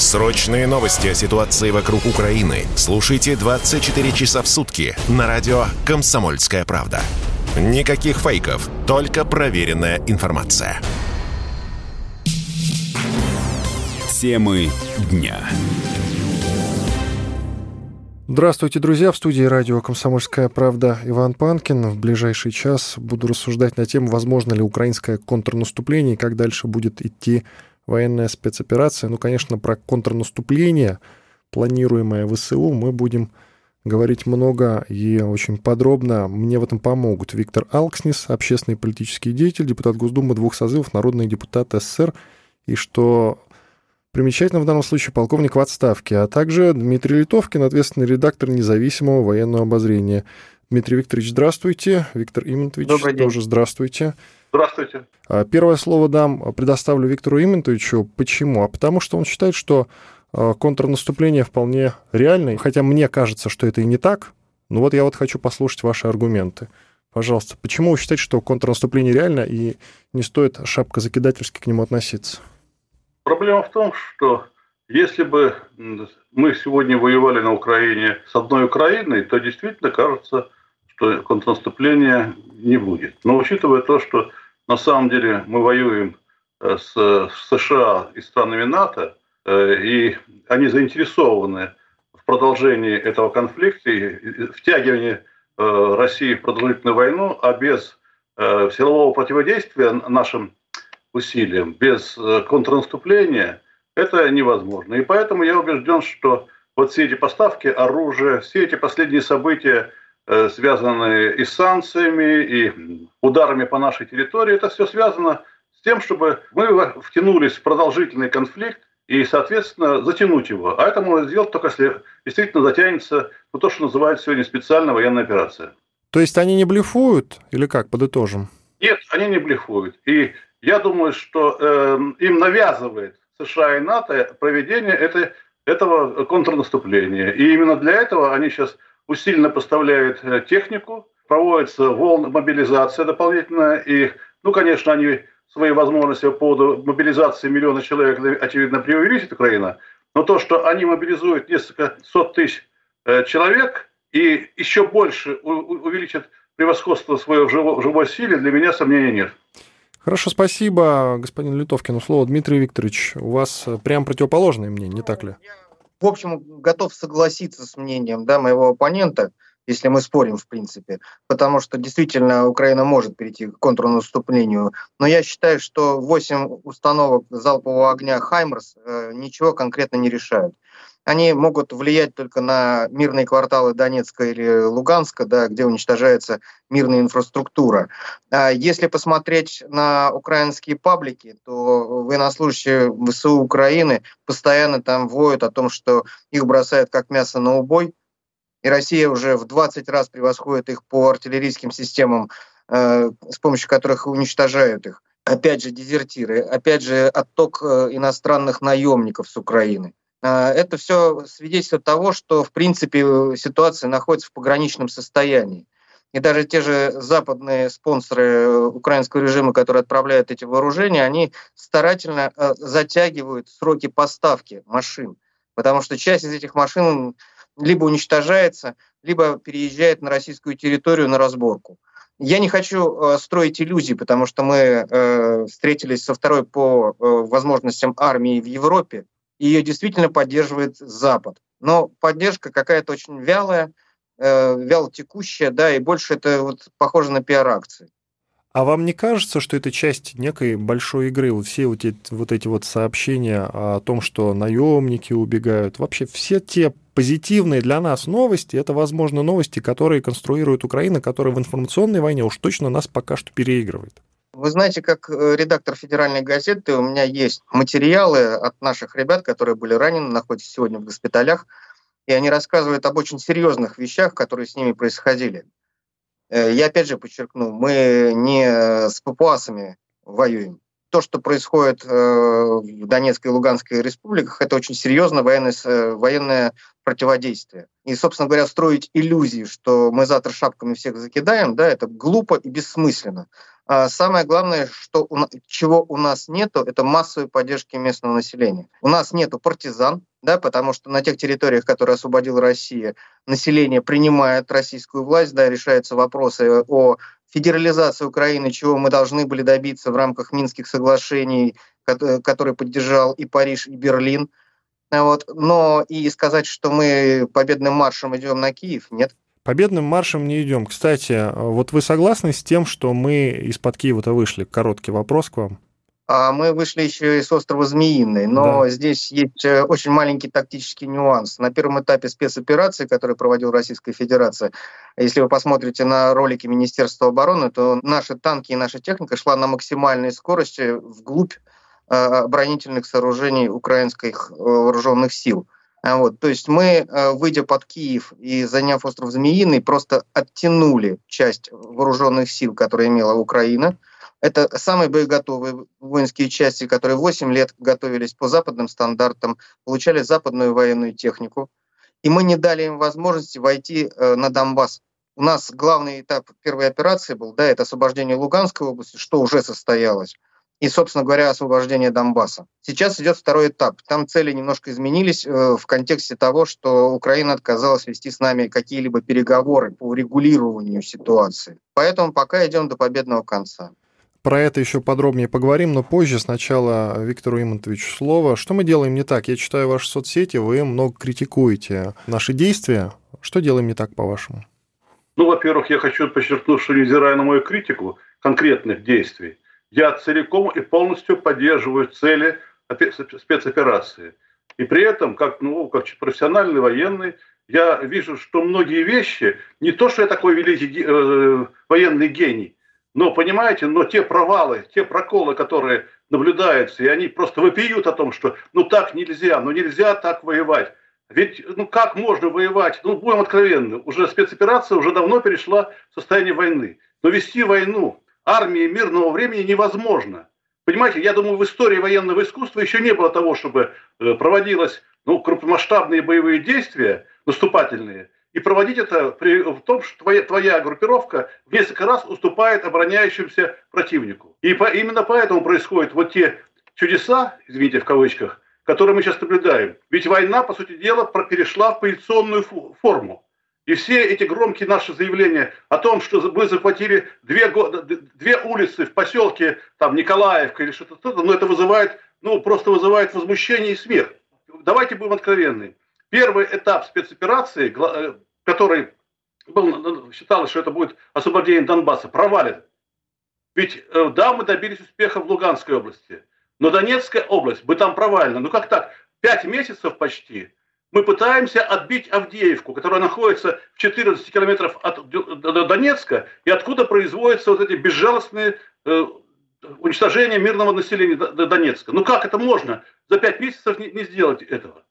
Срочные новости о ситуации вокруг Украины слушайте 24 часа в сутки на радио «Комсомольская правда». Никаких фейков, только проверенная информация. Темы дня. Здравствуйте, друзья! В студии радио «Комсомольская правда» Иван Панкин. В ближайший час буду рассуждать на тему, возможно ли украинское контрнаступление и как дальше будет идти военная спецоперация. Ну, конечно, про контрнаступление, планируемое ВСУ, мы будем говорить много и очень подробно. Мне в этом помогут Виктор Алкснис, общественный политический деятель, депутат Госдумы двух созывов, народный депутат СССР, и что Примечательно в данном случае полковник в отставке, а также Дмитрий Литовкин, ответственный редактор независимого военного обозрения. Дмитрий Викторович, здравствуйте. Виктор Добрый день. тоже здравствуйте. Здравствуйте. А, первое слово дам, предоставлю Виктору Иментовичу. Почему? А потому что он считает, что а, контрнаступление вполне реальное, хотя мне кажется, что это и не так. Но вот я вот хочу послушать ваши аргументы. Пожалуйста, почему вы считаете, что контрнаступление реально и не стоит шапка закидательски к нему относиться? Проблема в том, что если бы мы сегодня воевали на Украине с одной Украиной, то действительно кажется, контрнаступления не будет. Но учитывая то, что на самом деле мы воюем э, с США и странами НАТО, э, и они заинтересованы в продолжении этого конфликта втягивании э, России в продолжительную войну, а без силового противодействия нашим усилиям, без контрнаступления это невозможно. И поэтому я убежден, что вот все эти поставки оружия, все эти последние события, связанные и с санкциями, и ударами по нашей территории, это все связано с тем, чтобы мы втянулись в продолжительный конфликт и, соответственно, затянуть его. А это можно сделать только если действительно затянется ну, то, что называют сегодня специальная военная операция. То есть они не блефуют или как, подытожим? Нет, они не блефуют. И я думаю, что э, им навязывает США и НАТО проведение этой, этого контрнаступления. И именно для этого они сейчас усиленно поставляют э, технику, проводится волна мобилизация дополнительная. И, ну, конечно, они свои возможности по поводу мобилизации миллиона человек, очевидно, преувеличит Украина. Но то, что они мобилизуют несколько сот тысяч э, человек и еще больше увеличат превосходство свое в живой, силе, для меня сомнений нет. Хорошо, спасибо, господин Литовкин. Слово Дмитрий Викторович. У вас э, прям противоположное мнение, не так ли? В общем, готов согласиться с мнением да, моего оппонента, если мы спорим, в принципе, потому что действительно Украина может перейти к контрнаступлению. Но я считаю, что 8 установок залпового огня «Хаймерс» э, ничего конкретно не решают они могут влиять только на мирные кварталы Донецка или Луганска, да, где уничтожается мирная инфраструктура. А если посмотреть на украинские паблики, то военнослужащие ВСУ Украины постоянно там воют о том, что их бросают как мясо на убой, и Россия уже в 20 раз превосходит их по артиллерийским системам, э, с помощью которых уничтожают их. Опять же, дезертиры, опять же, отток э, иностранных наемников с Украины. А, это все свидетельствует того, что, в принципе, ситуация находится в пограничном состоянии. И даже те же западные спонсоры украинского режима, которые отправляют эти вооружения, они старательно э, затягивают сроки поставки машин, потому что часть из этих машин либо уничтожается, либо переезжает на российскую территорию на разборку. Я не хочу э, строить иллюзии, потому что мы э, встретились со второй по возможностям армии в Европе, ее действительно поддерживает Запад. Но поддержка какая-то очень вялая, э, вяло текущая, да, и больше это вот похоже на пиар-акции. А вам не кажется, что это часть некой большой игры? Вот все вот эти, вот эти вот сообщения о том, что наемники убегают, вообще все те позитивные для нас новости, это, возможно, новости, которые конструирует Украина, которая в информационной войне уж точно нас пока что переигрывает. Вы знаете, как э, редактор федеральной газеты, у меня есть материалы от наших ребят, которые были ранены, находятся сегодня в госпиталях, и они рассказывают об очень серьезных вещах, которые с ними происходили. Э, я опять же подчеркну, мы не с папуасами воюем. То, что происходит э, в Донецкой и Луганской республиках, это очень серьезное военное, военное противодействие. И, собственно говоря, строить иллюзии, что мы завтра шапками всех закидаем, да, это глупо и бессмысленно. А самое главное, что у, чего у нас нету, это массовой поддержки местного населения. У нас нету партизан, да, потому что на тех территориях, которые освободила Россия, население принимает российскую власть, да, решаются вопросы о федерализации Украины, чего мы должны были добиться в рамках Минских соглашений, которые поддержал и Париж, и Берлин. Вот. Но и сказать, что мы победным маршем идем на Киев, нет. Победным маршем не идем. Кстати, вот вы согласны с тем, что мы из-под Киева-то вышли? Короткий вопрос к вам. А мы вышли еще из острова Змеиный, но да. здесь есть э, очень маленький тактический нюанс. На первом этапе спецоперации, которую проводила Российская Федерация, если вы посмотрите на ролики Министерства обороны, то наши танки и наша техника шла на максимальной скорости вглубь э, оборонительных сооружений украинских э, вооруженных сил. А вот, то есть мы, выйдя под Киев и заняв остров Змеиный, просто оттянули часть вооруженных сил, которые имела Украина, это самые боеготовые воинские части, которые 8 лет готовились по западным стандартам, получали западную военную технику. И мы не дали им возможности войти э, на Донбасс. У нас главный этап первой операции был, да, это освобождение Луганской области, что уже состоялось и, собственно говоря, освобождение Донбасса. Сейчас идет второй этап. Там цели немножко изменились э, в контексте того, что Украина отказалась вести с нами какие-либо переговоры по регулированию ситуации. Поэтому пока идем до победного конца. Про это еще подробнее поговорим, но позже. Сначала Виктору Имонтовичу слово. Что мы делаем не так? Я читаю ваши соцсети, вы много критикуете наши действия. Что делаем не так, по-вашему? Ну, во-первых, я хочу подчеркнуть, что невзирая на мою критику конкретных действий, я целиком и полностью поддерживаю цели спецоперации. И при этом, как, ну, как профессиональный военный, я вижу, что многие вещи, не то, что я такой великий э, военный гений, но, понимаете, но те провалы, те проколы, которые наблюдаются, и они просто вопиют о том, что ну так нельзя, ну нельзя так воевать. Ведь ну как можно воевать? Ну, будем откровенны, уже спецоперация уже давно перешла в состояние войны. Но вести войну армии мирного времени невозможно. Понимаете, я думаю, в истории военного искусства еще не было того, чтобы э, проводилось ну, крупномасштабные боевые действия, наступательные, и проводить это при в том, что твоя, твоя группировка в несколько раз уступает обороняющимся противнику. И по, именно поэтому происходят вот те чудеса, извините, в кавычках, которые мы сейчас наблюдаем. Ведь война, по сути дела, перешла в позиционную форму. И все эти громкие наши заявления о том, что мы захватили две, две улицы в поселке там, Николаевка или что-то, ну это вызывает, ну просто вызывает возмущение и смех. Давайте будем откровенны. Первый этап спецоперации, э, который был, считалось, что это будет освобождение Донбасса, провален. Ведь э, да, мы добились успеха в Луганской области, но Донецкая область, мы там провально. Ну как так? Пять месяцев почти мы пытаемся отбить Авдеевку, которая находится в 14 километров от Донецка, и откуда производятся вот эти безжалостные э, уничтожения мирного населения Донецка. Ну как это можно за пять месяцев не, не сделать этого?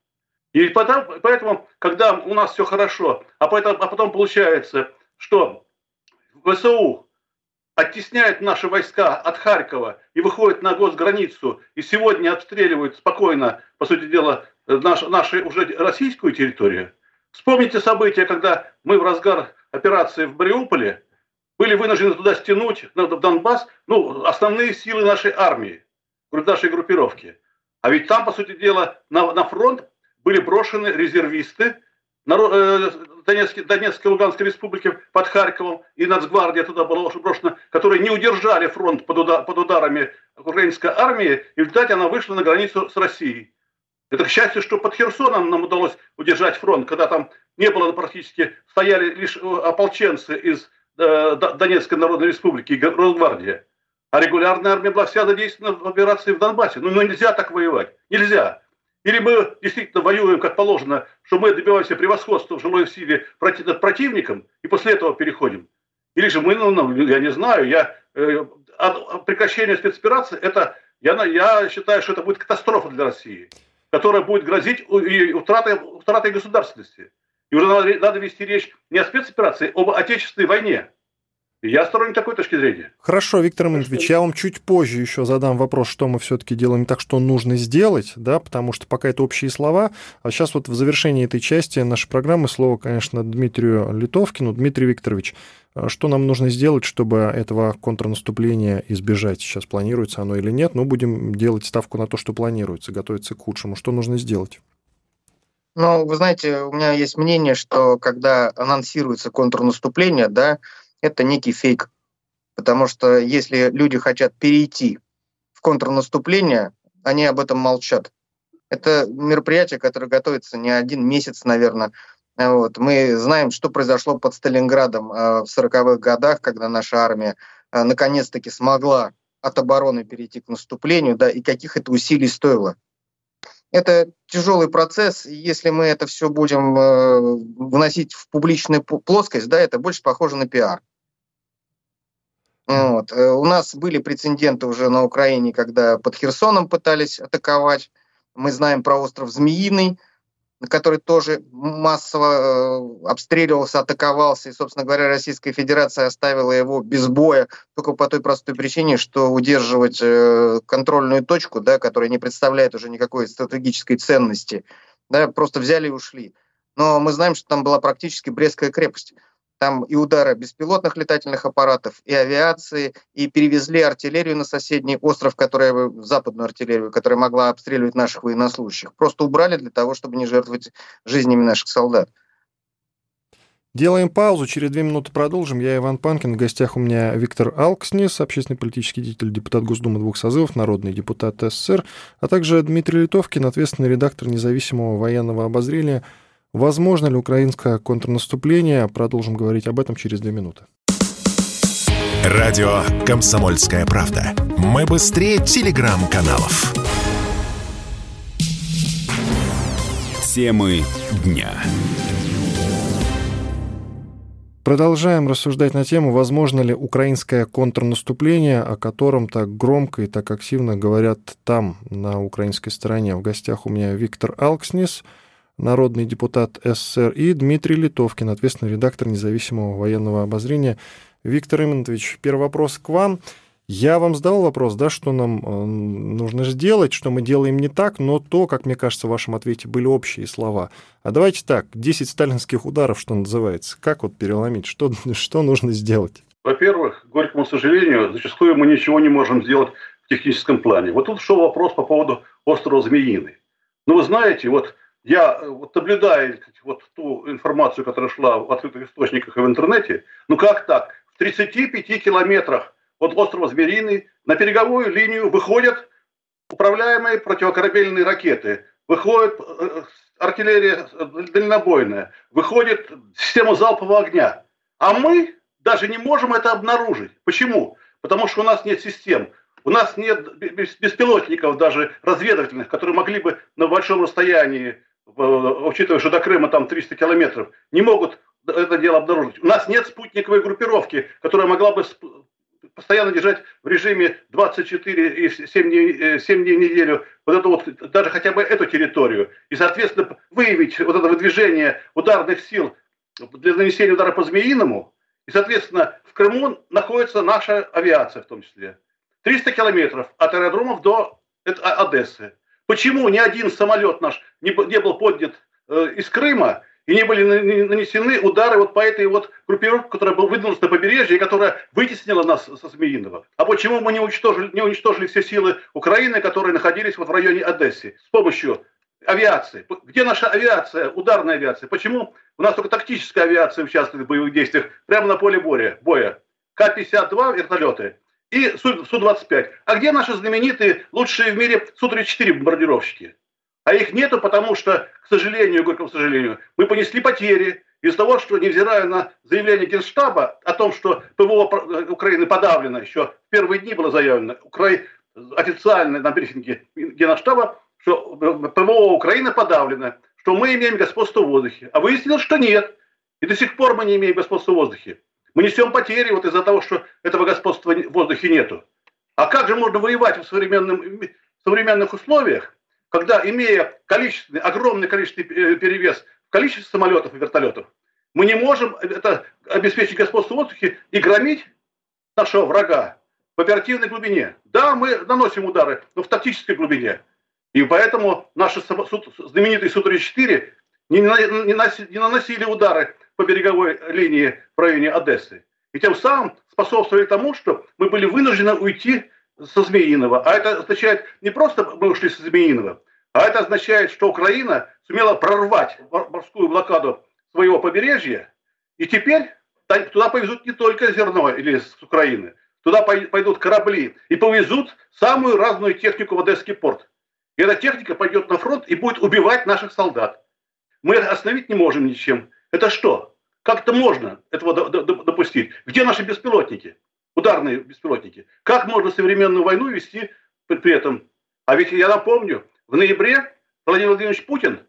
И потом, поэтому, когда у нас все хорошо, а, потом, а потом получается, что ВСУ оттесняет наши войска от Харькова и выходит на госграницу, и сегодня обстреливают спокойно, по сути дела, наш, нашу уже российскую территорию. Вспомните события, когда мы в разгар операции в Мариуполе были вынуждены туда стянуть, в Донбасс, ну, основные силы нашей армии, нашей группировки. А ведь там, по сути дела, на, на фронт были брошены резервисты э, Донецкой, Донецкой Луганской республики под Харьковом, и Нацгвардия туда была брошена, которые не удержали фронт под, удар, под ударами украинской армии, и в результате она вышла на границу с Россией. Это, к счастью, что под Херсоном нам удалось удержать фронт, когда там не было практически, стояли лишь э, ополченцы из э, Донецкой Народной Республики и Росгвардия, а регулярная армия была вся задействована в операции в Донбассе. Ну, ну нельзя так воевать. Нельзя. Или мы действительно воюем, как положено, что мы добиваемся превосходства в жилой силе над противником, и после этого переходим. Или же мы, ну, ну я не знаю, я, э, прекращение спецоперации, это, я, я считаю, что это будет катастрофа для России, которая будет грозить утратой, утратой государственности. И уже надо, надо вести речь не о спецоперации, а об отечественной войне. Я сторонник такой точки зрения. Хорошо, Виктор Иманович, я вам чуть позже еще задам вопрос, что мы все-таки делаем так, что нужно сделать, да, потому что пока это общие слова. А сейчас вот в завершении этой части нашей программы слово, конечно, Дмитрию Литовкину. Дмитрий Викторович, а что нам нужно сделать, чтобы этого контрнаступления избежать? Сейчас планируется оно или нет, но будем делать ставку на то, что планируется, готовиться к худшему. Что нужно сделать? Ну, вы знаете, у меня есть мнение, что когда анонсируется контрнаступление, да, это некий фейк. Потому что если люди хотят перейти в контрнаступление, они об этом молчат. Это мероприятие, которое готовится не один месяц, наверное. Вот. Мы знаем, что произошло под Сталинградом э, в 40-х годах, когда наша армия э, наконец-таки смогла от обороны перейти к наступлению, да, и каких это усилий стоило. Это тяжелый процесс, и если мы это все будем э, выносить в публичную плоскость, да, это больше похоже на пиар. Вот. Э, у нас были прецеденты уже на Украине, когда под Херсоном пытались атаковать. Мы знаем про остров Змеиный, который тоже массово э, обстреливался, атаковался. И, собственно говоря, Российская Федерация оставила его без боя только по той простой причине, что удерживать э, контрольную точку, да, которая не представляет уже никакой стратегической ценности, да, просто взяли и ушли. Но мы знаем, что там была практически Брестская крепость. Там и удары беспилотных летательных аппаратов, и авиации, и перевезли артиллерию на соседний остров, которая, западную артиллерию, которая могла обстреливать наших военнослужащих. Просто убрали для того, чтобы не жертвовать жизнями наших солдат. Делаем паузу, через две минуты продолжим. Я Иван Панкин, в гостях у меня Виктор Алкснис, общественный политический деятель, депутат Госдумы двух созывов, народный депутат СССР, а также Дмитрий Литовкин, ответственный редактор независимого военного обозрения – Возможно ли украинское контрнаступление? Продолжим говорить об этом через две минуты. Радио «Комсомольская правда». Мы быстрее телеграм-каналов. Темы дня. Продолжаем рассуждать на тему, возможно ли украинское контрнаступление, о котором так громко и так активно говорят там, на украинской стороне. В гостях у меня Виктор Алкснис – народный депутат СССР, и Дмитрий Литовкин, ответственный редактор независимого военного обозрения. Виктор Имонтович, первый вопрос к вам. Я вам задал вопрос, да, что нам э, нужно сделать, что мы делаем не так, но то, как мне кажется, в вашем ответе были общие слова. А давайте так, 10 сталинских ударов, что называется. Как вот переломить? Что, что нужно сделать? Во-первых, горькому сожалению, зачастую мы ничего не можем сделать в техническом плане. Вот тут шел вопрос по поводу острова Змеиный. Ну, вы знаете, вот я э, вот наблюдая вот ту информацию, которая шла в открытых источниках и в интернете, ну как так? В 35 километрах от острова Звериный на береговую линию выходят управляемые противокорабельные ракеты, выходит э, артиллерия э, дальнобойная, выходит система залпового огня. А мы даже не можем это обнаружить. Почему? Потому что у нас нет систем. У нас нет беспилотников даже разведывательных, которые могли бы на большом расстоянии учитывая, что до Крыма там 300 километров, не могут это дело обнаружить. У нас нет спутниковой группировки, которая могла бы постоянно держать в режиме 24 и 7 дней, 7 дней в неделю вот эту вот, даже хотя бы эту территорию. И, соответственно, выявить вот это выдвижение ударных сил для нанесения удара по Змеиному. И, соответственно, в Крыму находится наша авиация в том числе. 300 километров от аэродромов до Одессы. Почему ни один самолет наш не, не был поднят э, из Крыма и не были нанесены удары вот по этой вот группировке, которая была выдвинулась на побережье которая вытеснила нас со Змеиного? А почему мы не уничтожили, не уничтожили все силы Украины, которые находились вот в районе Одессы с помощью авиации? Где наша авиация, ударная авиация? Почему у нас только тактическая авиация участвует в боевых действиях прямо на поле боя? боя? К-52 вертолеты и Су-25. А где наши знаменитые, лучшие в мире Су-34 бомбардировщики? А их нету, потому что, к сожалению, горькому сожалению, мы понесли потери. из того, что, невзирая на заявление Генштаба о том, что ПВО Украины подавлено, еще в первые дни было заявлено, Укра... официально на брифинге Генштаба, что ПВО Украины подавлено, что мы имеем господство в воздухе. А выяснилось, что нет. И до сих пор мы не имеем господства в воздухе. Мы несем потери вот из-за того, что этого господства в воздухе нету. А как же можно воевать в, современном, в современных условиях, когда, имея количественный, огромное количество э, перевес в количестве самолетов и вертолетов, мы не можем это обеспечить господство в воздухе и громить нашего врага в оперативной глубине. Да, мы наносим удары, но в тактической глубине. И поэтому наши знаменитые Су-34 не, не, не наносили удары по береговой линии в районе Одессы. И тем самым способствовали тому, что мы были вынуждены уйти со Змеиного. А это означает не просто мы ушли со Змеиного, а это означает, что Украина сумела прорвать морскую блокаду своего побережья, и теперь туда повезут не только зерно или с Украины, туда пойдут корабли и повезут самую разную технику в Одесский порт. И эта техника пойдет на фронт и будет убивать наших солдат. Мы остановить не можем ничем. Это что? Как это можно этого допустить? Где наши беспилотники? Ударные беспилотники. Как можно современную войну вести при этом? А ведь я напомню, в ноябре Владимир Владимирович Путин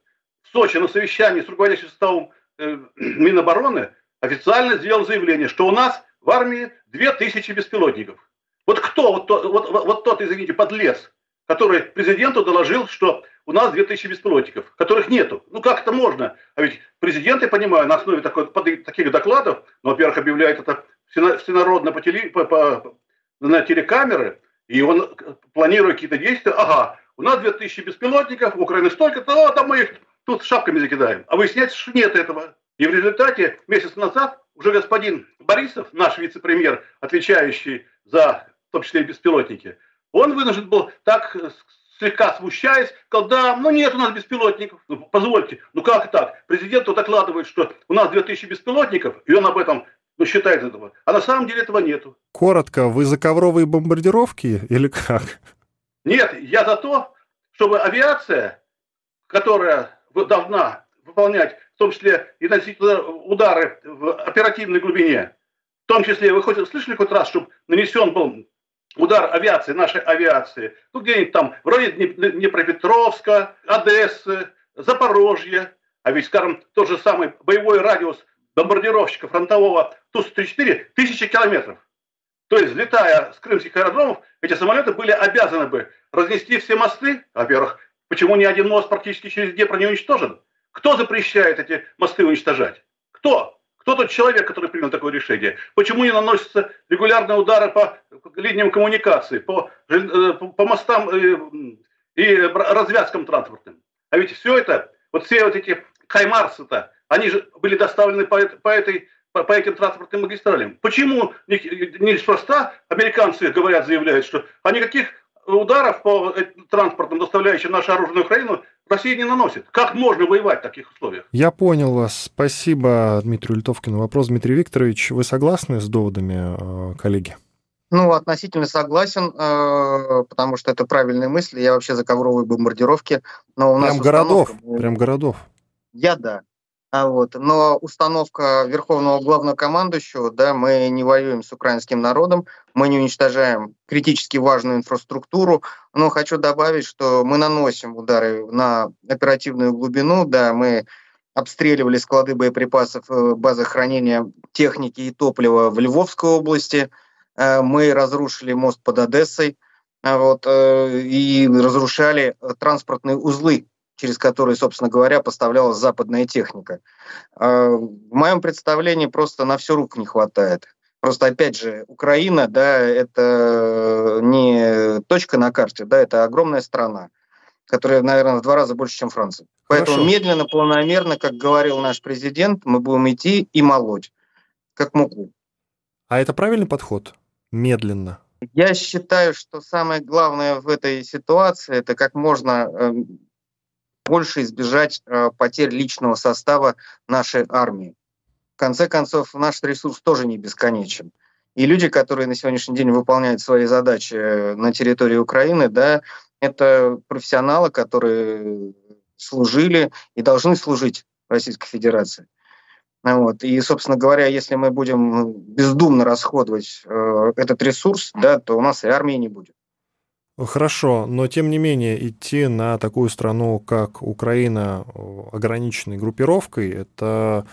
в Сочи на совещании с руководящим составом э, Минобороны официально сделал заявление, что у нас в армии 2000 беспилотников. Вот кто, вот, тот, вот, вот тот, извините, подлец, который президенту доложил, что у нас 2000 беспилотников, которых нету. Ну как это можно? А ведь президент, я понимаю, на основе такой, таких докладов, ну, во-первых, объявляет это всенародно по теле, по, по, на телекамеры, и он планирует какие-то действия. Ага, у нас 2000 беспилотников, в Украине столько-то, а там мы их тут шапками закидаем. А выясняется, что нет этого. И в результате месяц назад уже господин Борисов, наш вице-премьер, отвечающий за, в том числе и беспилотники, он вынужден был так слегка смущаясь, сказал, да, ну нет у нас беспилотников. Ну, позвольте, ну как так? Президент докладывает, что у нас 2000 беспилотников, и он об этом ну, считает этого. А на самом деле этого нету. Коротко, вы за ковровые бомбардировки или как? Нет, я за то, чтобы авиация, которая должна выполнять, в том числе и носить удары в оперативной глубине, в том числе, вы хоть слышали хоть раз, чтобы нанесен был удар авиации, нашей авиации, ну где-нибудь там, в районе Днепропетровска, Одессы, Запорожья, а ведь, скажем, тот же самый боевой радиус бомбардировщика фронтового Ту-134 тысячи километров. То есть, взлетая с крымских аэродромов, эти самолеты были обязаны бы разнести все мосты. Во-первых, почему ни один мост практически через Днепр не уничтожен? Кто запрещает эти мосты уничтожать? Кто? Кто тот человек, который принял такое решение? Почему не наносятся регулярные удары по линиям коммуникации, по, э, по мостам э, и развязкам транспортным? А ведь все это, вот все вот эти хаймарсы-то, они же были доставлены по, по, этой, по, по этим транспортным магистралям. Почему неспроста американцы говорят, заявляют, что а никаких ударов по транспортам, доставляющим нашу оружие на Украину, Россия не наносит. Как можно воевать в таких условиях? Я понял вас. Спасибо Дмитрию Литовкину. Вопрос, Дмитрий Викторович, вы согласны с доводами э, коллеги? Ну, относительно согласен, э, потому что это правильные мысли. Я вообще за ковровые бомбардировки. Но у прям нас городов, прям городов. Я да. А вот. Но установка Верховного Главнокомандующего, да, мы не воюем с украинским народом, мы не уничтожаем критически важную инфраструктуру. Но хочу добавить, что мы наносим удары на оперативную глубину, да, мы обстреливали склады боеприпасов, э, базы хранения техники и топлива в Львовской области, э, мы разрушили мост под Одессой, а вот, э, и разрушали транспортные узлы через которые, собственно говоря, поставлялась западная техника. А, в моем представлении просто на все рук не хватает. Просто, опять же, Украина, да, это не точка на карте, да, это огромная страна, которая, наверное, в два раза больше, чем Франция. Поэтому Хорошо. медленно, планомерно, как говорил наш президент, мы будем идти и молоть, как муку. А это правильный подход? Медленно. Я считаю, что самое главное в этой ситуации это как можно эм, больше избежать э, потерь личного состава нашей армии. В конце концов, наш ресурс тоже не бесконечен. И люди, которые на сегодняшний день выполняют свои задачи э, на территории Украины, да, это профессионалы, которые служили и должны служить Российской Федерации. Вот. И, собственно говоря, если мы будем бездумно расходовать э, этот ресурс, да, то у нас и армии не будет. Хорошо, но тем не менее идти на такую страну, как Украина, ограниченной группировкой, это,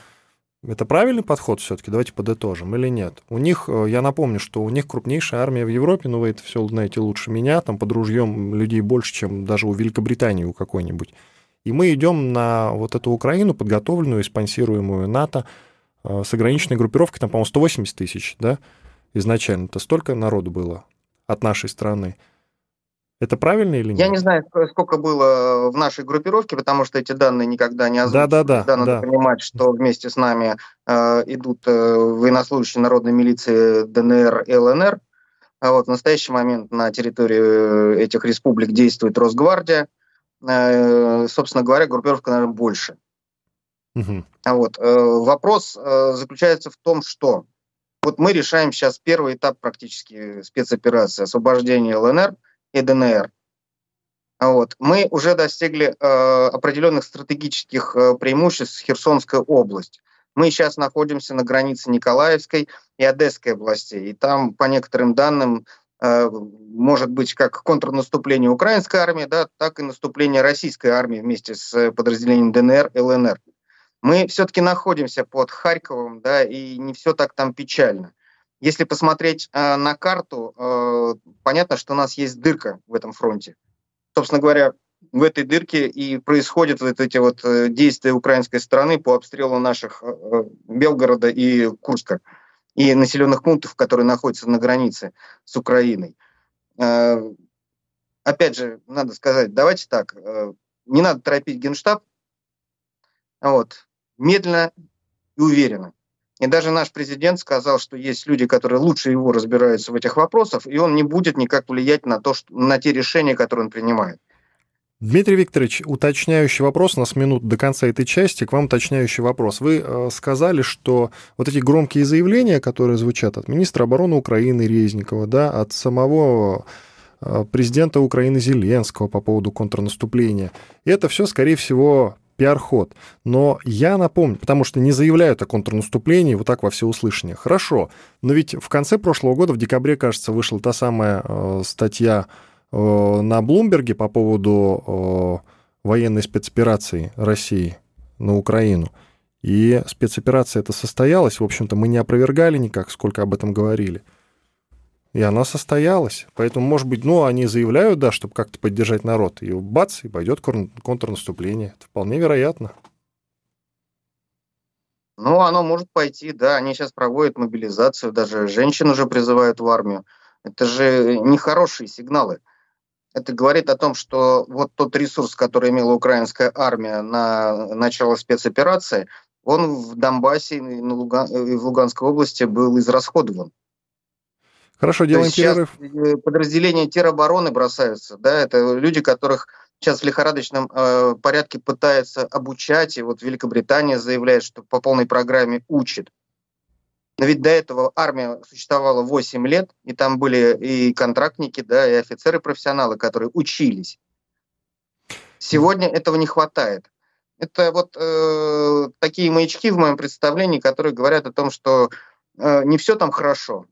это правильный подход все-таки? Давайте подытожим или нет? У них, э, я напомню, что у них крупнейшая армия в Европе, ну вы это все знаете лучше меня, там под ружьем людей больше, чем даже у Великобритании у какой-нибудь. И мы идем на вот эту Украину, подготовленную и спонсируемую НАТО, э, с ограниченной группировкой, там, по-моему, 180 тысяч, да, изначально. Это столько народу было от нашей страны. Это правильно или нет? Я не знаю, сколько было в нашей группировке, потому что эти данные никогда не озвучивались. Да, да, да. да надо понимать, что вместе с нами э, идут э, военнослужащие народной милиции ДНР и ЛНР. А вот в настоящий момент на территории э, этих республик действует Росгвардия. Э, собственно говоря, группировка, наверное, больше. Угу. А вот э, вопрос э, заключается в том, что вот мы решаем сейчас первый этап практически спецоперации освобождения ЛНР – и ДНР. Вот. Мы уже достигли э, определенных стратегических э, преимуществ Херсонской области. Мы сейчас находимся на границе Николаевской и Одесской областей. И там, по некоторым данным, э, может быть как контрнаступление украинской армии, да, так и наступление российской армии вместе с подразделением ДНР и ЛНР. Мы все-таки находимся под Харьковом, да, и не все так там печально. Если посмотреть э, на карту, э, понятно, что у нас есть дырка в этом фронте. Собственно говоря, в этой дырке и происходят вот эти вот э, действия украинской стороны по обстрелу наших э, э, Белгорода и Курска и населенных пунктов, которые находятся на границе с Украиной. Э, опять же, надо сказать, давайте так, э, не надо торопить Генштаб, вот, медленно и уверенно. И даже наш президент сказал, что есть люди, которые лучше его разбираются в этих вопросах, и он не будет никак влиять на, то, что, на те решения, которые он принимает. Дмитрий Викторович, уточняющий вопрос, у нас минут до конца этой части, к вам уточняющий вопрос. Вы э, сказали, что вот эти громкие заявления, которые звучат от министра обороны Украины Резникова, да, от самого э, президента Украины Зеленского по поводу контрнаступления, это все, скорее всего, пиар-ход. Но я напомню, потому что не заявляют о контрнаступлении вот так во всеуслышание. Хорошо, но ведь в конце прошлого года, в декабре, кажется, вышла та самая э, статья э, на Блумберге по поводу э, военной спецоперации России на Украину. И спецоперация эта состоялась. В общем-то, мы не опровергали никак, сколько об этом говорили. И она состоялась. Поэтому, может быть, ну, они заявляют, да, чтобы как-то поддержать народ. И бац, и пойдет контрнаступление. Это вполне вероятно. Ну, оно может пойти, да. Они сейчас проводят мобилизацию, даже женщин уже призывают в армию. Это же нехорошие сигналы. Это говорит о том, что вот тот ресурс, который имела украинская армия на начало спецоперации, он в Донбассе и в Луганской области был израсходован. Хорошо, делаем перерыв. Э, подразделения теробороны бросаются, да, это люди, которых сейчас в лихорадочном э, порядке пытаются обучать, и вот Великобритания заявляет, что по полной программе учит. Но ведь до этого армия существовала 8 лет, и там были и контрактники, да, и офицеры-профессионалы, которые учились. Сегодня этого не хватает. Это вот э, такие маячки в моем представлении, которые говорят о том, что э, не все там хорошо.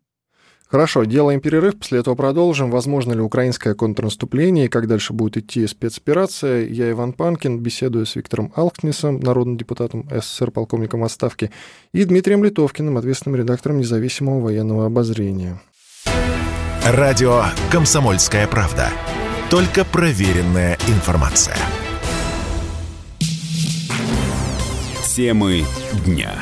Хорошо, делаем перерыв, после этого продолжим. Возможно ли украинское контрнаступление и как дальше будет идти спецоперация? Я Иван Панкин, беседую с Виктором Алкнисом, народным депутатом СССР, полковником отставки, и Дмитрием Литовкиным, ответственным редактором независимого военного обозрения. Радио «Комсомольская правда». Только проверенная информация. Темы дня.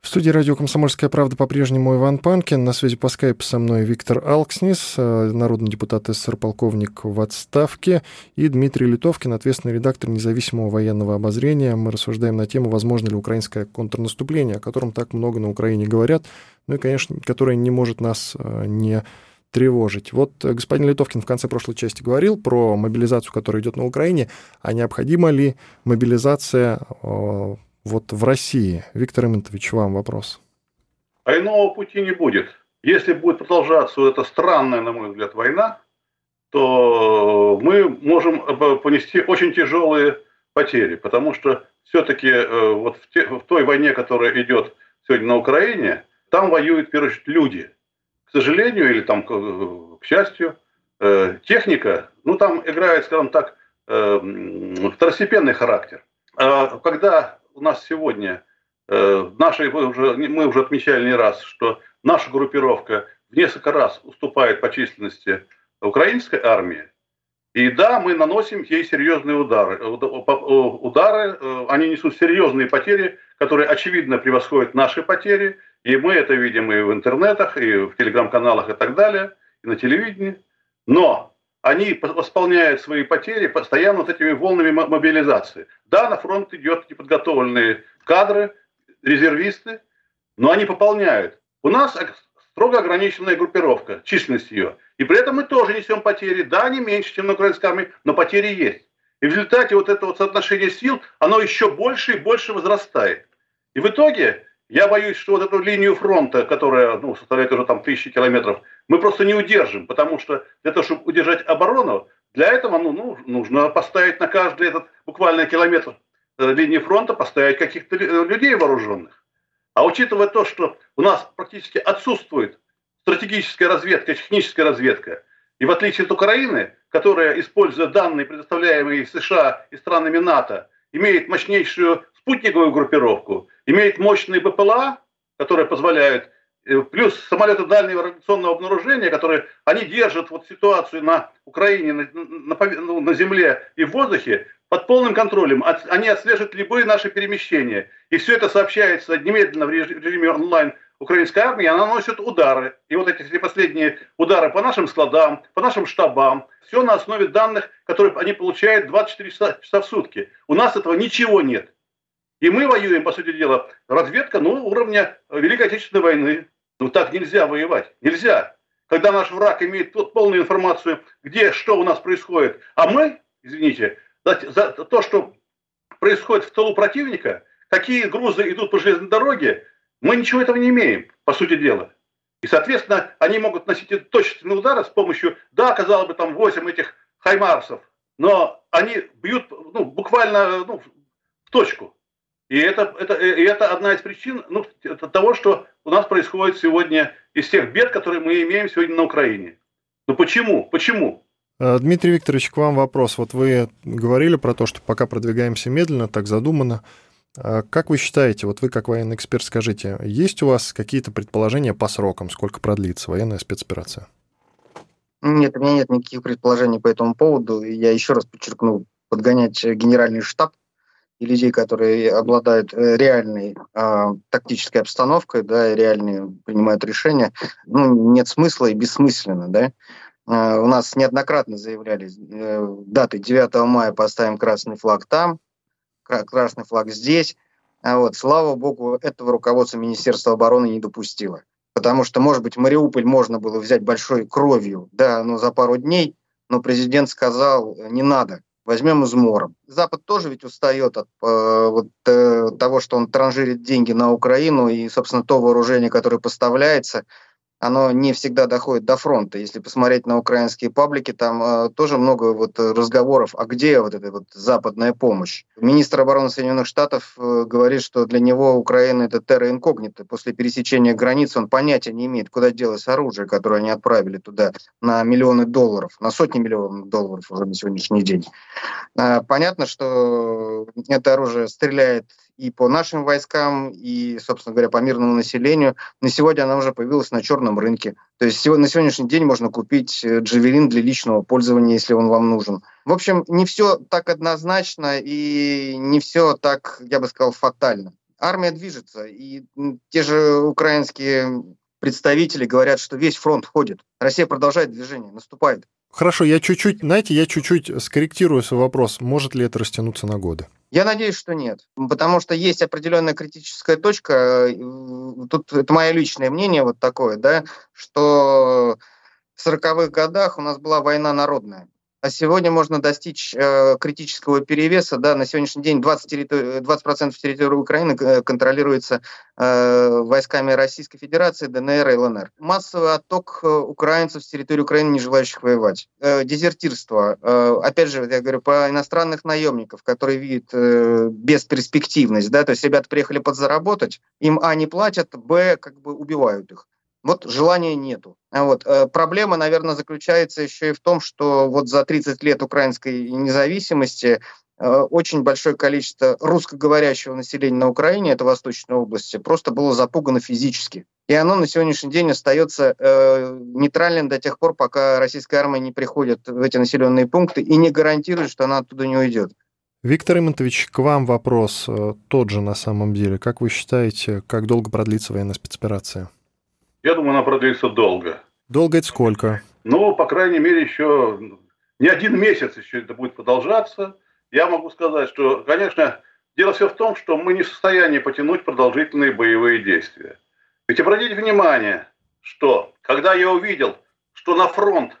В студии радио «Комсомольская правда» по-прежнему Иван Панкин. На связи по скайпу со мной Виктор Алкснис, э, народный депутат СССР, полковник в отставке, и Дмитрий Литовкин, ответственный редактор независимого военного обозрения. Мы рассуждаем на тему, возможно ли украинское контрнаступление, о котором так много на Украине говорят, ну и, конечно, которое не может нас э, не тревожить. Вот э, господин Литовкин в конце прошлой части говорил про мобилизацию, которая идет на Украине, а необходима ли мобилизация вот в России. Виктор Иментович, вам вопрос. А иного пути не будет. Если будет продолжаться эта странная, на мой взгляд, война, то мы можем понести очень тяжелые потери, потому что все-таки э, вот в, те, в той войне, которая идет сегодня на Украине, там воюют, в первую очередь, люди. К сожалению, или там, к, к счастью, э, техника, ну, там играет, скажем так, э, второстепенный характер. А когда у нас сегодня, э, наши, мы, уже, мы уже отмечали не раз, что наша группировка в несколько раз уступает по численности украинской армии, и да, мы наносим ей серьезные удары. Удары, э, они несут серьезные потери, которые очевидно превосходят наши потери. И мы это видим и в интернетах, и в телеграм-каналах и так далее, и на телевидении. Но они восполняют свои потери постоянно вот этими волнами мобилизации. Да, на фронт идет неподготовленные кадры, резервисты, но они пополняют. У нас строго ограниченная группировка, численность ее. И при этом мы тоже несем потери. Да, не меньше, чем на украинской армии, но потери есть. И в результате вот это вот соотношение сил, оно еще больше и больше возрастает. И в итоге я боюсь, что вот эту линию фронта, которая ну, составляет уже там тысячи километров, мы просто не удержим, потому что для того, чтобы удержать оборону, для этого ну, ну, нужно поставить на каждый этот буквально километр э, линии фронта, поставить каких-то людей вооруженных. А учитывая то, что у нас практически отсутствует стратегическая разведка, техническая разведка, и в отличие от Украины, которая, используя данные, предоставляемые США и странами НАТО, имеет мощнейшую спутниковую группировку, имеет мощные БПЛА, которые позволяют, э, плюс самолеты дальнего радиационного обнаружения, которые они держат вот ситуацию на Украине, на, на, ну, на земле и в воздухе под полным контролем. Они отслеживают любые наши перемещения. И все это сообщается немедленно в режиме онлайн украинской армии, она наносит удары. И вот эти все последние удары по нашим складам, по нашим штабам, все на основе данных, которые они получают 24 часа, часа в сутки. У нас этого ничего нет. И мы воюем, по сути дела, разведка ну, уровня Великой Отечественной войны. Ну так нельзя воевать. Нельзя. Когда наш враг имеет полную информацию, где, что у нас происходит, а мы, извините, за, за то, что происходит в тылу противника, какие грузы идут по железной дороге, мы ничего этого не имеем, по сути дела. И, соответственно, они могут носить точечные удары с помощью, да, казалось бы, там 8 этих хаймарсов, но они бьют ну, буквально ну, в точку. И это, это, и это одна из причин ну, того, что у нас происходит сегодня из тех бед, которые мы имеем сегодня на Украине. Ну почему? Почему? Э, Дмитрий Викторович, к вам вопрос. Вот вы говорили про то, что пока продвигаемся медленно, так задумано. А как вы считаете, вот вы как военный эксперт скажите, есть у вас какие-то предположения по срокам, сколько продлится военная спецоперация? Нет, у меня нет никаких предположений по этому поводу. Я еще раз подчеркну, подгонять генеральный штаб и людей, которые обладают э, реальной э, тактической обстановкой, да, и реально принимают решения, ну, нет смысла и бессмысленно, да. Э, у нас неоднократно заявляли э, даты 9 мая поставим красный флаг там, красный флаг здесь. А вот, слава богу, этого руководство Министерства обороны не допустило. Потому что, может быть, Мариуполь можно было взять большой кровью, да, но за пару дней, но президент сказал, не надо, возьмем измором. Запад тоже ведь устает от э, вот, э, того, что он транжирит деньги на Украину и, собственно, то вооружение, которое поставляется – оно не всегда доходит до фронта. Если посмотреть на украинские паблики, там э, тоже много вот разговоров, а где вот эта вот западная помощь. Министр обороны Соединенных Штатов э, говорит, что для него Украина это терра инкогнито. После пересечения границ он понятия не имеет, куда делось оружие, которое они отправили туда на миллионы долларов, на сотни миллионов долларов уже на сегодняшний день. Э, понятно, что это оружие стреляет и по нашим войскам, и, собственно говоря, по мирному населению. На сегодня она уже появилась на черном рынке. То есть на сегодняшний день можно купить э, джавелин для личного пользования, если он вам нужен. В общем, не все так однозначно и не все так, я бы сказал, фатально. Армия движется, и те же украинские представители говорят, что весь фронт ходит. Россия продолжает движение, наступает. Хорошо, я чуть-чуть, знаете, я чуть-чуть скорректирую свой вопрос. Может ли это растянуться на годы? Я надеюсь, что нет. Потому что есть определенная критическая точка. Э, тут это мое личное мнение вот такое, да, что в 40-х годах у нас была война народная. А сегодня можно достичь э, критического перевеса. Да, на сегодняшний день 20%, территори- 20 территории Украины э, контролируется э, войсками Российской Федерации, ДНР и ЛНР. Массовый отток э, украинцев с территории Украины, не желающих воевать. Э, дезертирство. Э, опять же, я говорю, по иностранных наемников, которые видят э, бесперспективность. Да, то есть ребята приехали подзаработать, им, а, не платят, б, как бы убивают их. Вот желания нету. А вот. Э, проблема, наверное, заключается еще и в том, что вот за 30 лет украинской независимости э, очень большое количество русскоговорящего населения на Украине, это Восточной области, просто было запугано физически. И оно на сегодняшний день остается э, нейтральным до тех пор, пока российская армия не приходит в эти населенные пункты и не гарантирует, что она оттуда не уйдет. Виктор Имонтович, к вам вопрос э, тот же на самом деле. Как вы считаете, как долго продлится военная спецоперация? Я думаю, она продлится долго. Долго это сколько? Ну, по крайней мере, еще не один месяц еще это будет продолжаться. Я могу сказать, что, конечно, дело все в том, что мы не в состоянии потянуть продолжительные боевые действия. Ведь обратите внимание, что когда я увидел, что на фронт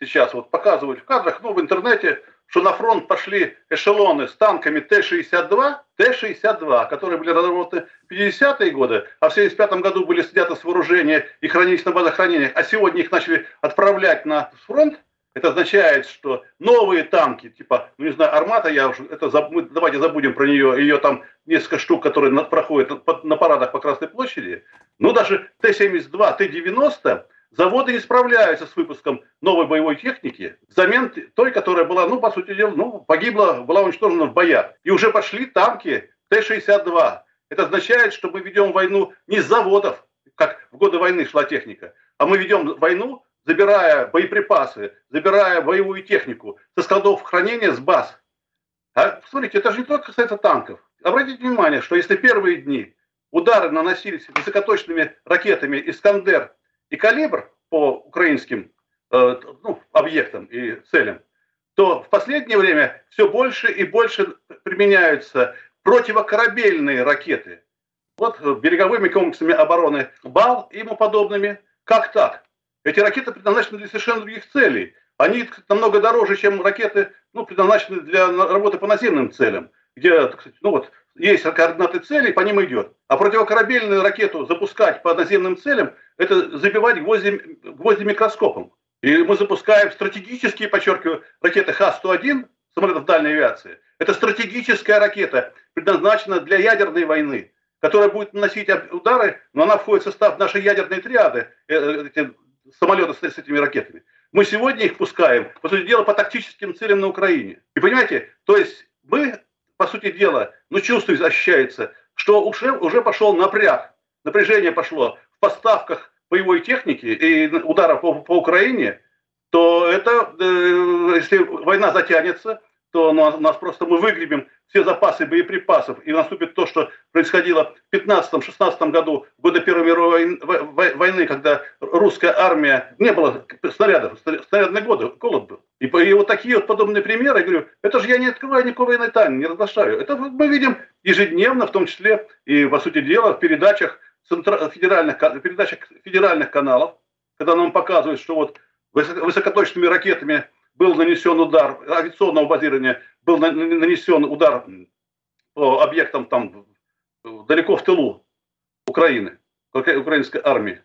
сейчас вот показывают в кадрах, ну, в интернете, что на фронт пошли эшелоны с танками Т-62, Т-62, которые были разработаны в 50-е годы, а в 75 году были сняты с вооружения и хранились на базах хранения, а сегодня их начали отправлять на фронт, это означает, что новые танки, типа, ну не знаю, Армата, я уже, это, мы, давайте забудем про нее, ее там несколько штук, которые на, проходят на, на парадах по Красной площади, ну даже Т-72, Т-90, заводы не справляются с выпуском новой боевой техники взамен той, которая была, ну, по сути дела, ну, погибла, была уничтожена в боях. И уже пошли танки Т-62. Это означает, что мы ведем войну не с заводов, как в годы войны шла техника, а мы ведем войну, забирая боеприпасы, забирая боевую технику со складов хранения, с баз. А, смотрите, это же не только касается танков. Обратите внимание, что если первые дни удары наносились высокоточными ракетами «Искандер» и «Калибр» по украинским э, ну, объектам и целям, то в последнее время все больше и больше применяются противокорабельные ракеты. Вот береговыми комплексами обороны БАЛ и ему подобными. Как так? Эти ракеты предназначены для совершенно других целей. Они намного дороже, чем ракеты, ну, предназначены для работы по наземным целям, где, ну вот, есть координаты целей, по ним идет. А противокорабельную ракету запускать по наземным целям, это забивать гвозди, гвозди микроскопом. И мы запускаем стратегические, подчеркиваю, ракеты Х-101, самолетов дальней авиации. Это стратегическая ракета, предназначена для ядерной войны, которая будет наносить удары, но она входит в состав нашей ядерной триады, э, эти самолеты с, с этими ракетами. Мы сегодня их пускаем, по сути дела, по тактическим целям на Украине. И понимаете, то есть мы, по сути дела, ну чувствуется, ощущается, что уже, уже пошел напряг, напряжение пошло. В поставках боевой техники и ударов по, по Украине, то это, э, если война затянется, то у нас просто мы выгребем все запасы боеприпасов, и наступит то, что происходило в 15-16 году, в годы Первой мировой войны, когда русская армия, не было снарядов, снарядные годы, голод был. И, и вот такие вот подобные примеры, я говорю, это же я не открываю никакой военной тайны, не разглашаю. Это мы видим ежедневно, в том числе и, по сути дела, в передачах федеральных, передачах федеральных каналов, когда нам показывают, что вот высокоточными ракетами был нанесен удар авиационного базирования, был нанесен удар по объектам там далеко в тылу Украины, украинской армии.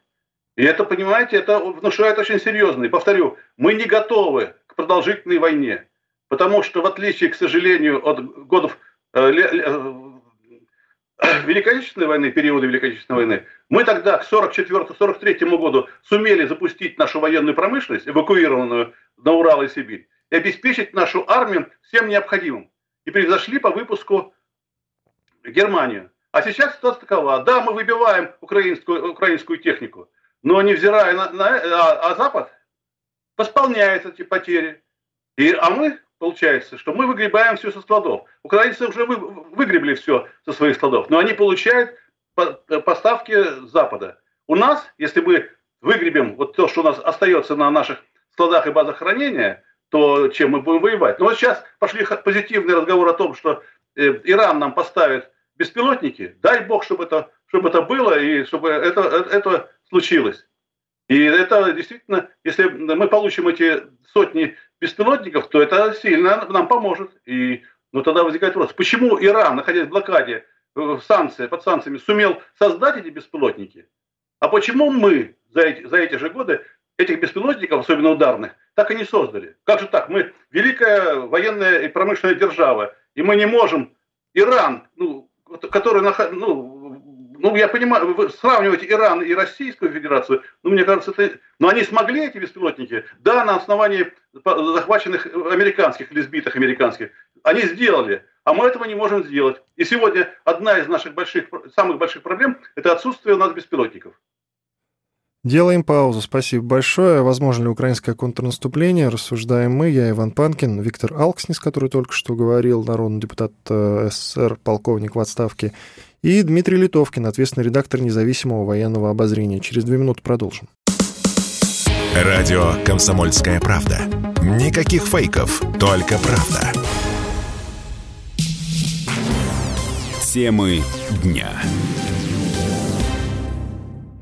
И это, понимаете, это внушает очень серьезно. И повторю, мы не готовы к продолжительной войне, потому что в отличие, к сожалению, от годов э, Великой Отечественной войны, периода Великой Отечественной войны, мы тогда к 1944-1943 году сумели запустить нашу военную промышленность, эвакуированную на Урал и Сибирь, и обеспечить нашу армию всем необходимым. И превзошли по выпуску Германию. А сейчас ситуация такова. Да, мы выбиваем украинскую, украинскую технику, но невзирая на, на а, а Запад восполняет эти потери. И, а мы получается, что мы выгребаем все со складов. Украинцы уже вы, выгребли все со своих складов, но они получают поставки с Запада. У нас, если мы выгребем вот то, что у нас остается на наших складах и базах хранения, то чем мы будем воевать? Но вот сейчас пошли позитивные разговоры о том, что э, Иран нам поставит беспилотники. Дай бог, чтобы это, чтобы это было и чтобы это, это случилось. И это действительно, если мы получим эти сотни беспилотников, то это сильно нам поможет. И ну, тогда возникает вопрос, почему Иран, находясь в блокаде, э, в санкции, под санкциями, сумел создать эти беспилотники, а почему мы за эти, за эти же годы этих беспилотников, особенно ударных, так и не создали? Как же так? Мы великая военная и промышленная держава, и мы не можем Иран, ну, который, ну, ну, я понимаю, вы сравниваете Иран и Российскую Федерацию, ну, мне кажется, это... Но они смогли, эти беспилотники, да, на основании захваченных американских или американских, они сделали, а мы этого не можем сделать. И сегодня одна из наших больших, самых больших проблем – это отсутствие у нас беспилотников. Делаем паузу. Спасибо большое. Возможно ли украинское контрнаступление? Рассуждаем мы. Я Иван Панкин, Виктор Алкснис, который только что говорил, народный депутат э, СССР, полковник в отставке, и Дмитрий Литовкин, ответственный редактор независимого военного обозрения. Через две минуты продолжим. Радио «Комсомольская правда». Никаких фейков, только правда. Темы дня.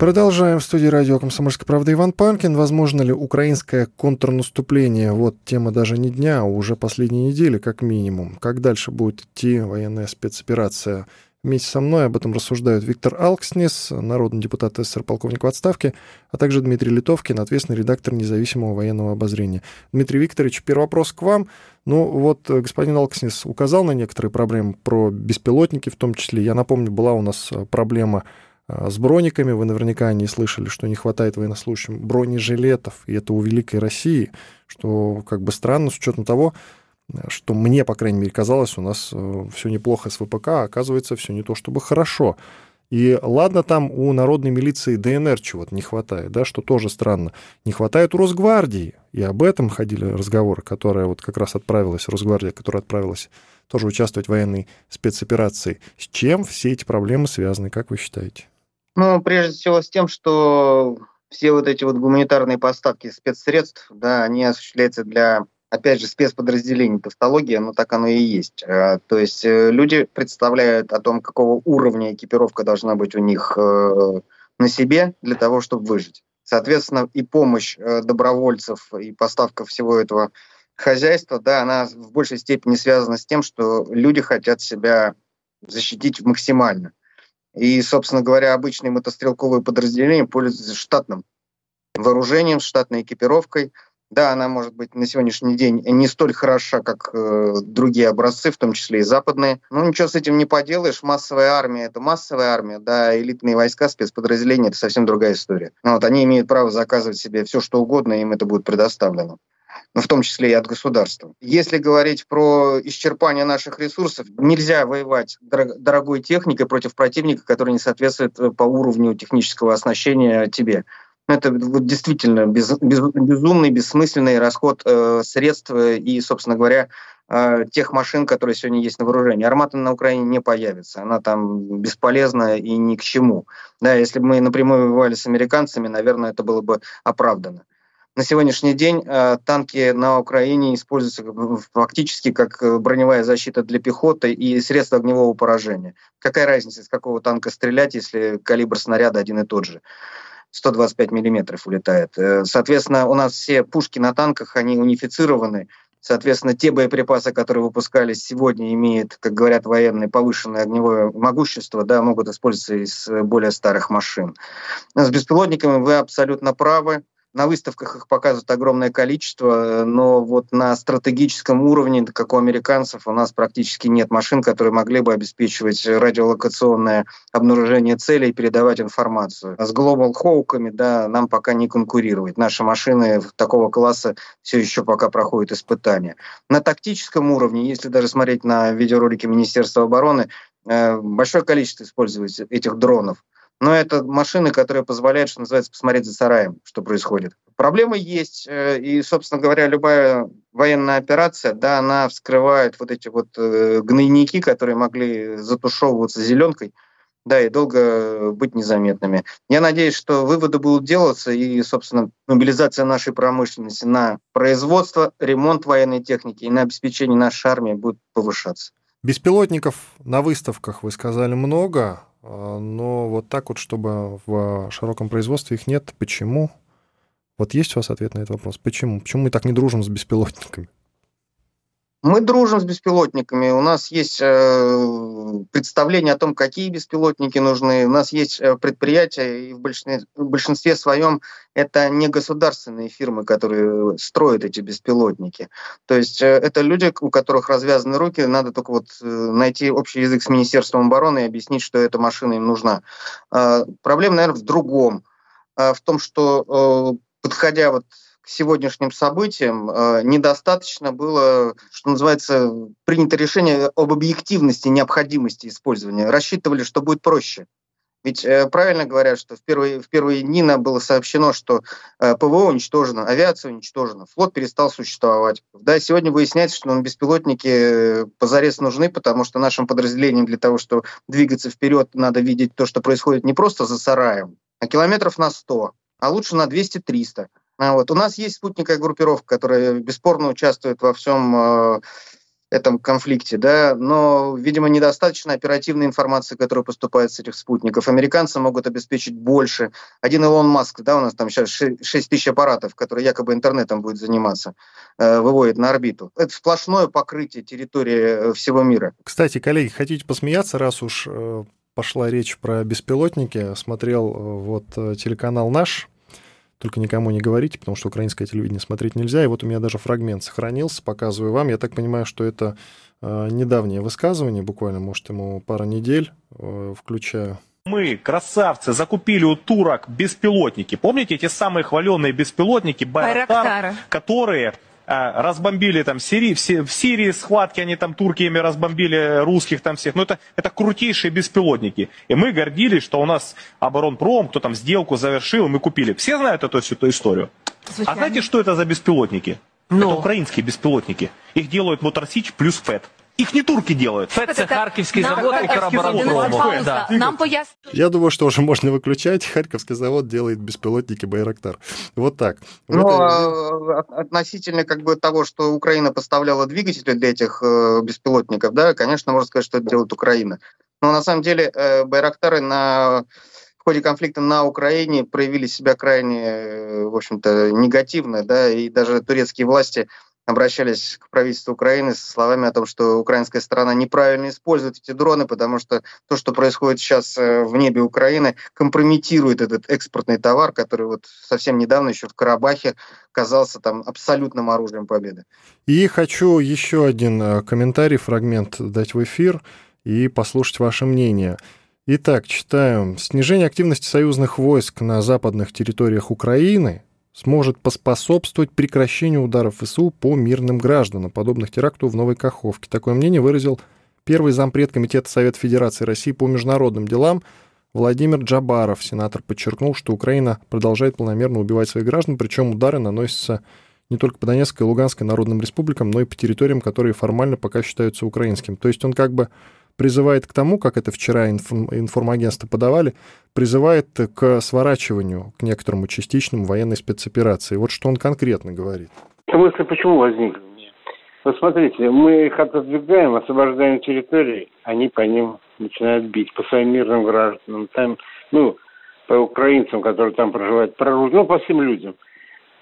Продолжаем в студии радио «Комсомольская правда» Иван Панкин. Возможно ли украинское контрнаступление? Вот тема даже не дня, а уже последней недели, как минимум. Как дальше будет идти военная спецоперация? Вместе со мной об этом рассуждают Виктор Алкснес, народный депутат СССР, полковник в отставке, а также Дмитрий Литовкин, ответственный редактор независимого военного обозрения. Дмитрий Викторович, первый вопрос к вам. Ну вот э, господин Алкснес указал на некоторые проблемы про беспилотники в том числе. Я напомню, была у нас э, проблема с брониками. Вы наверняка не слышали, что не хватает военнослужащим бронежилетов, и это у Великой России, что как бы странно с учетом того, что мне, по крайней мере, казалось, у нас э, все неплохо с ВПК, а оказывается, все не то чтобы хорошо. И ладно, там у народной милиции ДНР чего-то не хватает, да, что тоже странно. Не хватает у Росгвардии. И об этом ходили разговоры, которая вот как раз отправилась, Росгвардия, которая отправилась тоже участвовать в военной спецоперации. С чем все эти проблемы связаны, как вы считаете? Ну, прежде всего с тем, что все вот эти вот гуманитарные поставки спецсредств, да, они осуществляются для, опять же, спецподразделений тавтология, но так оно и есть. Э, то есть э, люди представляют о том, какого уровня экипировка должна быть у них э, на себе для того, чтобы выжить. Соответственно, и помощь добровольцев, и поставка всего этого хозяйства, да, она в большей степени связана с тем, что люди хотят себя защитить максимально. И, собственно говоря, обычные мотострелковые подразделения пользуются штатным вооружением, штатной экипировкой. Да, она может быть на сегодняшний день не столь хороша, как э, другие образцы, в том числе и западные. Но ничего с этим не поделаешь. Массовая армия — это массовая армия, да, элитные войска, спецподразделения — это совсем другая история. Вот, они имеют право заказывать себе все, что угодно, им это будет предоставлено в том числе и от государства. Если говорить про исчерпание наших ресурсов, нельзя воевать дорогой техникой против противника, который не соответствует э, по уровню технического оснащения тебе. Это вот действительно без, без, безумный, бессмысленный расход э, средств и, собственно говоря, э, тех машин, которые сегодня есть на вооружении. Армата на Украине не появится, она там бесполезна и ни к чему. Да, если бы мы напрямую воевали с американцами, наверное, это было бы оправдано. На сегодняшний день э, танки на Украине используются фактически как э, броневая защита для пехоты и средства огневого поражения. Какая разница, из какого танка стрелять, если калибр снаряда один и тот же? 125 миллиметров улетает. Э, соответственно, у нас все пушки на танках, они унифицированы. Соответственно, те боеприпасы, которые выпускались сегодня, имеют, как говорят военные, повышенное огневое могущество, да, могут использоваться из более старых машин. С беспилотниками вы абсолютно правы. На выставках их показывают огромное количество, но вот на стратегическом уровне, как у американцев, у нас практически нет машин, которые могли бы обеспечивать радиолокационное обнаружение целей и передавать информацию. С Global Hawk'ами да, нам пока не конкурировать. Наши машины такого класса все еще пока проходят испытания. На тактическом уровне, если даже смотреть на видеоролики Министерства обороны, э, большое количество используется этих дронов. Но это машины, которые позволяют, что называется, посмотреть за сараем, что происходит. Проблемы есть, э, и, собственно говоря, любая военная операция, да, она вскрывает вот эти вот э, гнойники, которые могли затушевываться зеленкой, да, и долго быть незаметными. Я надеюсь, что выводы будут делаться, и, собственно, мобилизация нашей промышленности на производство, ремонт военной техники и на обеспечение нашей армии будет повышаться. Беспилотников на выставках, вы сказали, много. А, но вот так вот, чтобы в широком производстве их нет. Почему? Вот есть у вас ответ на этот вопрос? Почему? Почему мы так не дружим с беспилотниками? Мы дружим с беспилотниками. У нас есть э, представление о том, какие беспилотники нужны. У нас есть э, предприятия, и в большинстве, в большинстве своем это не государственные фирмы, которые строят эти беспилотники. То есть э, это люди, у которых развязаны руки, надо только вот найти общий язык с Министерством обороны и объяснить, что эта машина им нужна. Э, проблема, наверное, в другом. Э, в том, что подходя вот к сегодняшним событиям, э, недостаточно было, что называется, принято решение об объективности необходимости использования. Рассчитывали, что будет проще. Ведь э, правильно говорят, что в первые, в первые дни нам было сообщено, что э, ПВО уничтожено, авиация уничтожена, флот перестал существовать. Да, сегодня выясняется, что нам беспилотники позарез нужны, потому что нашим подразделениям для того, чтобы двигаться вперед, надо видеть то, что происходит не просто за сараем, а километров на 100, а лучше на 200-300. А вот. У нас есть спутниковая группировка, которая бесспорно участвует во всем э, этом конфликте, да, но, видимо, недостаточно оперативной информации, которая поступает с этих спутников. Американцы могут обеспечить больше. Один Илон Маск, да, у нас там сейчас 6 тысяч аппаратов, которые якобы интернетом будет заниматься, э, выводит на орбиту. Это сплошное покрытие территории э, всего мира. Кстати, коллеги, хотите посмеяться, раз уж пошла речь про беспилотники, смотрел вот телеканал «Наш», только никому не говорите, потому что украинское телевидение смотреть нельзя. И вот у меня даже фрагмент сохранился, показываю вам. Я так понимаю, что это э, недавнее высказывание, буквально, может, ему пара недель, э, включаю. Мы, красавцы, закупили у турок беспилотники. Помните эти самые хваленные беспилотники Байрактар, которые а, разбомбили там Сирии, в, Сирии схватки, они там турки ими разбомбили русских там всех. Ну это, это крутейшие беспилотники. И мы гордились, что у нас оборонпром, кто там сделку завершил, мы купили. Все знают эту всю эту историю. Звучание. А знаете, что это за беспилотники? Но. Это украинские беспилотники. Их делают Моторсич плюс ФЭТ. Их не турки делают. ФЭТ це Харківський завод Укроборонпрому. Да. Нам пояс... Я думаю, что уже можно выключать. Харьковский завод делает беспилотники Байрактар. Вот так. Ну, это... относительно как бы того, что Украина поставляла двигатели для этих э, беспилотников, да, конечно, можно сказать, что это делает Украина. Но на самом деле э, Байрактары на в ходе конфликта на Украине проявили себя крайне, э, в общем-то, негативно, да, и даже турецкие власти обращались к правительству Украины со словами о том, что украинская сторона неправильно использует эти дроны, потому что то, что происходит сейчас э, в небе Украины, компрометирует этот экспортный товар, который вот совсем недавно еще в Карабахе казался там абсолютным оружием победы. И хочу еще один э, комментарий, фрагмент дать в эфир и послушать ваше мнение. Итак, читаем. Снижение активности союзных войск на западных территориях Украины сможет поспособствовать прекращению ударов ВСУ по мирным гражданам, подобных теракту в Новой Каховке. Такое мнение выразил первый зампред Комитета Совета Федерации России по международным делам Владимир Джабаров. Сенатор подчеркнул, что Украина продолжает планомерно убивать своих граждан, причем удары наносятся не только по Донецкой и Луганской народным республикам, но и по территориям, которые формально пока считаются украинским. То есть он как бы призывает к тому, как это вчера информ, информагентство подавали, призывает к сворачиванию, к некоторому частичному военной спецоперации. Вот что он конкретно говорит. Эта мысль почему возникла? Вот смотрите, мы их отодвигаем, освобождаем территории, они по ним начинают бить, по своим мирным гражданам, там, ну, по украинцам, которые там проживают, ну, по всем людям.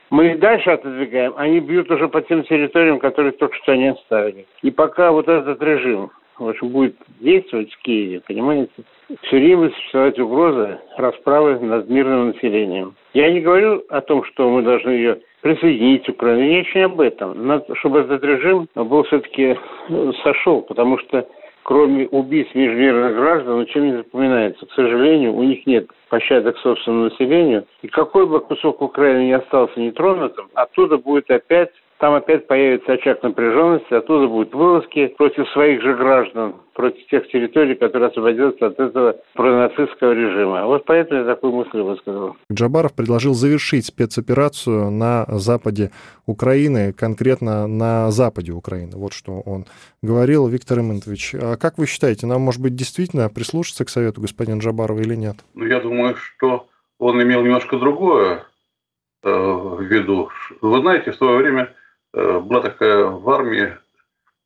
Мы их дальше отодвигаем, они бьют уже по тем территориям, которые только что они оставили. И пока вот этот режим в общем, будет действовать в Киеве, понимаете, все время существовать угроза расправы над мирным населением. Я не говорю о том, что мы должны ее присоединить к Украине, я не об этом. Надо, чтобы этот режим был все-таки э, сошел, потому что кроме убийств межмирных граждан, ничем не запоминается. К сожалению, у них нет пощады к собственному населению. И какой бы кусок Украины не остался нетронутым, оттуда будет опять там опять появится очаг напряженности, оттуда будут вылазки против своих же граждан, против тех территорий, которые освободятся от этого пронацистского режима. Вот поэтому я такую мысль высказал. Джабаров предложил завершить спецоперацию на западе Украины, конкретно на западе Украины. Вот что он говорил. Виктор Имантович, а как вы считаете, нам, может быть, действительно прислушаться к совету господина Джабарова или нет? Ну, я думаю, что он имел немножко другое э, в виду. Вы знаете, в свое время была такая в армии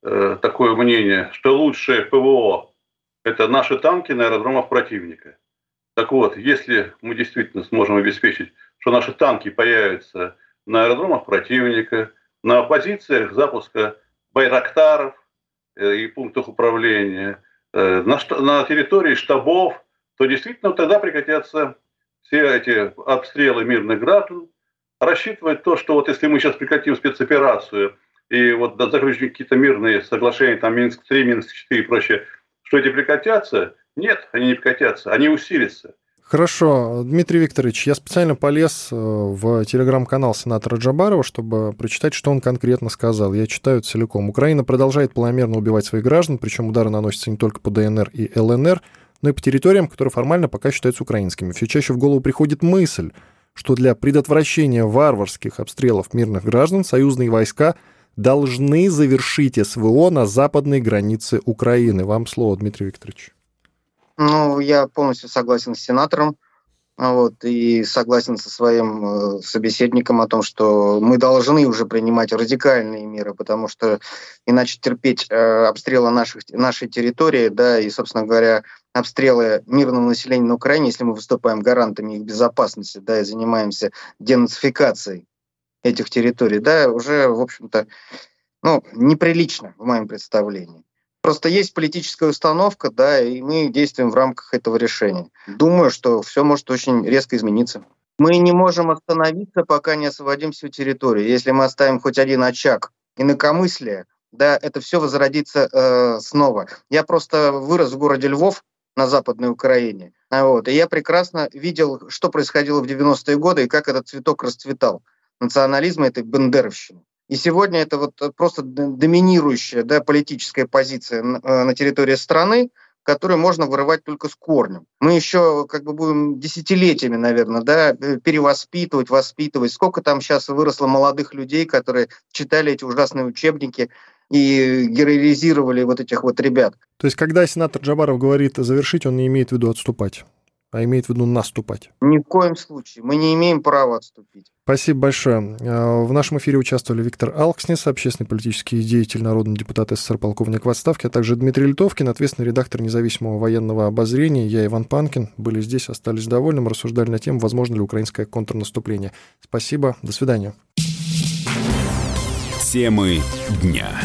э, такое мнение, что лучшее ПВО – это наши танки на аэродромах противника. Так вот, если мы действительно сможем обеспечить, что наши танки появятся на аэродромах противника, на позициях запуска байрактаров э, и пунктах управления, э, на территории штабов, то действительно тогда прекратятся все эти обстрелы мирных граждан. Рассчитывать то, что вот если мы сейчас прекратим спецоперацию и вот заключим какие-то мирные соглашения, там Минск-3, Минск-4 и прочее, что эти прекратятся? Нет, они не прекратятся, они усилятся. Хорошо, Дмитрий Викторович, я специально полез э, в телеграм-канал сенатора Джабарова, чтобы прочитать, что он конкретно сказал. Я читаю целиком. Украина продолжает планомерно убивать своих граждан, причем удары наносятся не только по ДНР и ЛНР, но и по территориям, которые формально пока считаются украинскими. Все чаще в голову приходит мысль, что для предотвращения варварских обстрелов мирных граждан союзные войска должны завершить СВО на западной границе Украины. Вам слово, Дмитрий Викторович. Ну, я полностью согласен с сенатором. Вот, и согласен со своим э, собеседником о том, что мы должны уже принимать радикальные меры, потому что иначе терпеть э, обстрелы наших, нашей территории, да, и, собственно говоря, обстрелы мирного населения на Украине, если мы выступаем гарантами их безопасности, да, и занимаемся денацификацией этих территорий, да, уже, в общем-то, ну, неприлично в моем представлении. Просто есть политическая установка, да, и мы действуем в рамках этого решения. Думаю, что все может очень резко измениться. Мы не можем остановиться, пока не освободим всю территорию. Если мы оставим хоть один очаг инакомыслия, да, это все возродится э, снова. Я просто вырос в городе Львов на Западной Украине. Вот, и я прекрасно видел, что происходило в 90-е годы и как этот цветок расцветал. Национализм этой бендеровщины. И сегодня это вот просто доминирующая да, политическая позиция э, на территории страны, которую можно вырывать только с корнем. Мы еще как бы будем десятилетиями, наверное, да, э, перевоспитывать, воспитывать. Сколько там сейчас выросло молодых людей, которые читали эти ужасные учебники и героизировали вот этих вот ребят. То есть, когда сенатор Джабаров говорит завершить, он не имеет в виду отступать? а имеет в виду наступать. Ни в коем случае. Мы не имеем права отступить. Спасибо большое. А, в нашем эфире участвовали Виктор Алкснес, общественный политический деятель, народный депутат СССР, полковник в отставке, а также Дмитрий Литовкин, ответственный редактор независимого военного обозрения. Я Иван Панкин. Были здесь, остались довольны. Мы рассуждали на тему, возможно ли украинское контрнаступление. Спасибо. До свидания. Темы дня.